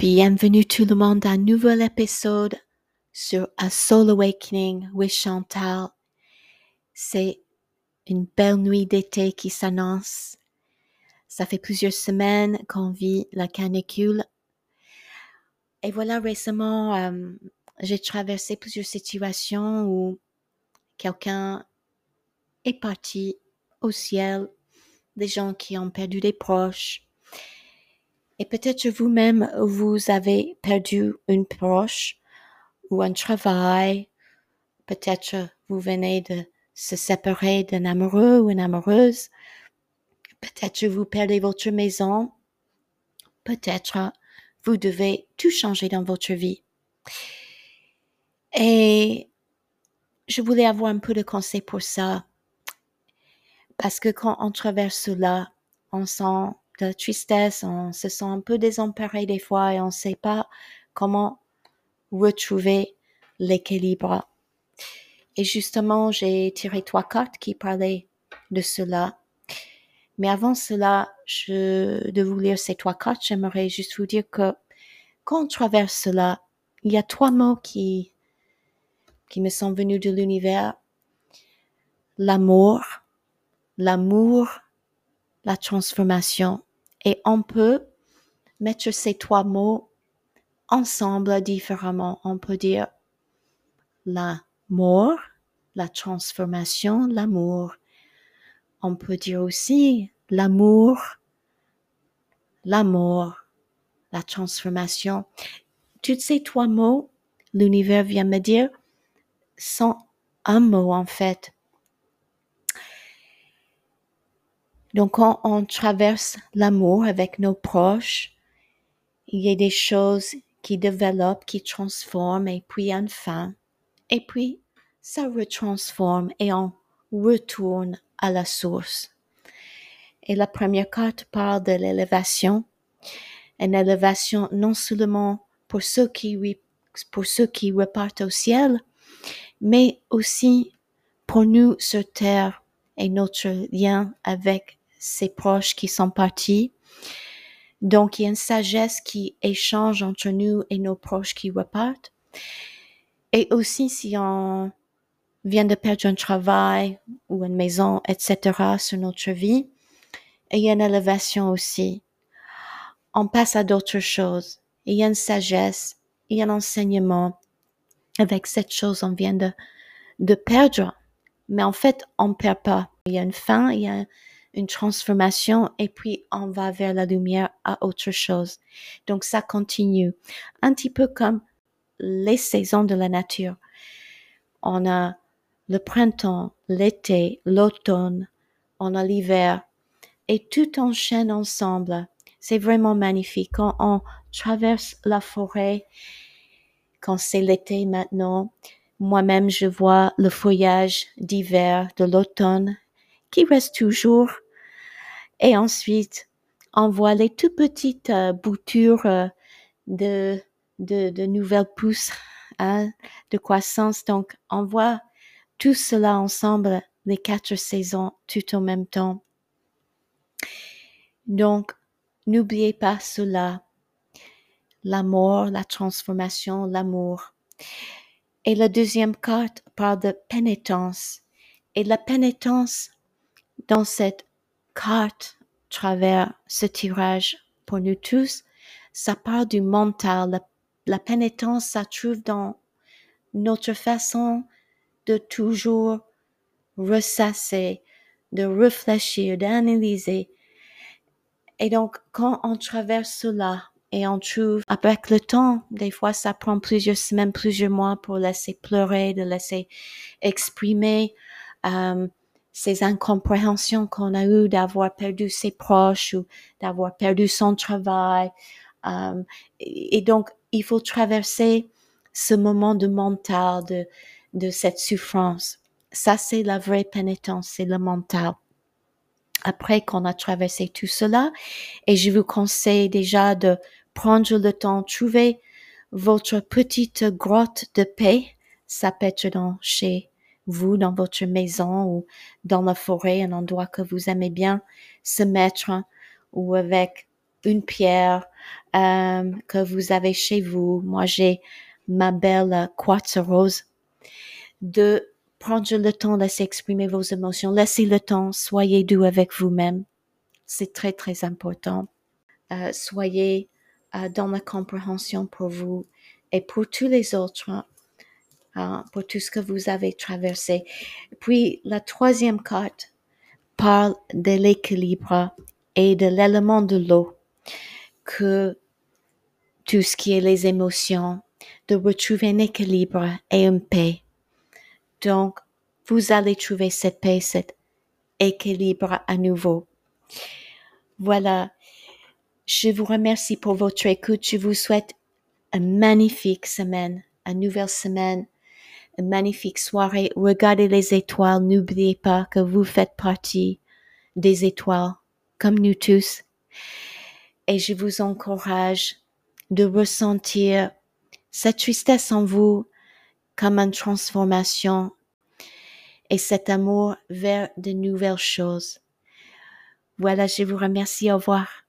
Bienvenue tout le monde à un nouvel épisode sur A Soul Awakening with Chantal. C'est une belle nuit d'été qui s'annonce. Ça fait plusieurs semaines qu'on vit la canicule. Et voilà, récemment, euh, j'ai traversé plusieurs situations où quelqu'un est parti au ciel, des gens qui ont perdu des proches, et peut-être vous-même, vous avez perdu une proche ou un travail. Peut-être vous venez de se séparer d'un amoureux ou une amoureuse. Peut-être vous perdez votre maison. Peut-être vous devez tout changer dans votre vie. Et je voulais avoir un peu de conseil pour ça. Parce que quand on traverse cela, on sent tristesse, on se sent un peu désemparé des fois et on ne sait pas comment retrouver l'équilibre. Et justement, j'ai tiré trois cartes qui parlaient de cela. Mais avant cela, de vous lire ces trois cartes, j'aimerais juste vous dire que quand on traverse cela, il y a trois mots qui, qui me sont venus de l'univers. L'amour, l'amour, la transformation. Et on peut mettre ces trois mots ensemble différemment. On peut dire la mort, la transformation, l'amour. On peut dire aussi l'amour, l'amour, la transformation. Tous ces trois mots, l'univers vient me dire, sont un mot en fait. Donc quand on traverse l'amour avec nos proches, il y a des choses qui développent, qui transforment, et puis enfin, et puis ça retransforme et on retourne à la source. Et la première carte parle de l'élévation, une élévation non seulement pour ceux qui, pour ceux qui repartent au ciel, mais aussi pour nous sur terre et notre lien avec ses proches qui sont partis. Donc, il y a une sagesse qui échange entre nous et nos proches qui repartent. Et aussi, si on vient de perdre un travail ou une maison, etc., sur notre vie, il y a une élévation aussi. On passe à d'autres choses. Il y a une sagesse, il y a un enseignement. Avec cette chose, on vient de, de perdre. Mais en fait, on ne perd pas. Il y a une fin, il y a une transformation et puis on va vers la lumière à autre chose. Donc ça continue. Un petit peu comme les saisons de la nature. On a le printemps, l'été, l'automne, on a l'hiver et tout enchaîne ensemble. C'est vraiment magnifique. Quand on traverse la forêt, quand c'est l'été maintenant, moi-même je vois le feuillage d'hiver, de l'automne qui reste toujours. Et ensuite, on voit les tout petites euh, boutures euh, de, de, de, nouvelles pousses hein, de croissance. Donc, on voit tout cela ensemble, les quatre saisons, tout en même temps. Donc, n'oubliez pas cela. L'amour, la transformation, l'amour. Et la deuxième carte parle de pénitence. Et la pénitence, dans cette carte, travers ce tirage pour nous tous, ça parle du mental. La, pénitence, ça trouve dans notre façon de toujours ressasser, de réfléchir, d'analyser. Et donc, quand on traverse cela et on trouve, avec le temps, des fois, ça prend plusieurs semaines, plusieurs mois pour laisser pleurer, de laisser exprimer, euh, ces incompréhensions qu'on a eues d'avoir perdu ses proches ou d'avoir perdu son travail. Euh, et donc, il faut traverser ce moment de mental, de, de cette souffrance. Ça, c'est la vraie pénitence, c'est le mental. Après qu'on a traversé tout cela, et je vous conseille déjà de prendre le temps, trouver votre petite grotte de paix. Ça peut être dans chez vous, dans votre maison ou dans la forêt, un endroit que vous aimez bien se mettre ou avec une pierre, euh, que vous avez chez vous. Moi, j'ai ma belle quartz rose. De prendre le temps de s'exprimer vos émotions. Laissez le temps. Soyez doux avec vous-même. C'est très, très important. Euh, soyez euh, dans la compréhension pour vous et pour tous les autres, hein, pour tout ce que vous avez traversé. Puis la troisième carte parle de l'équilibre et de l'élément de l'eau, que tout ce qui est les émotions, de retrouver un équilibre et une paix. Donc, vous allez trouver cette paix, cet équilibre à nouveau. Voilà. Je vous remercie pour votre écoute. Je vous souhaite une magnifique semaine, une nouvelle semaine, magnifique soirée. Regardez les étoiles. N'oubliez pas que vous faites partie des étoiles, comme nous tous. Et je vous encourage de ressentir cette tristesse en vous comme une transformation et cet amour vers de nouvelles choses. Voilà, je vous remercie. Au revoir.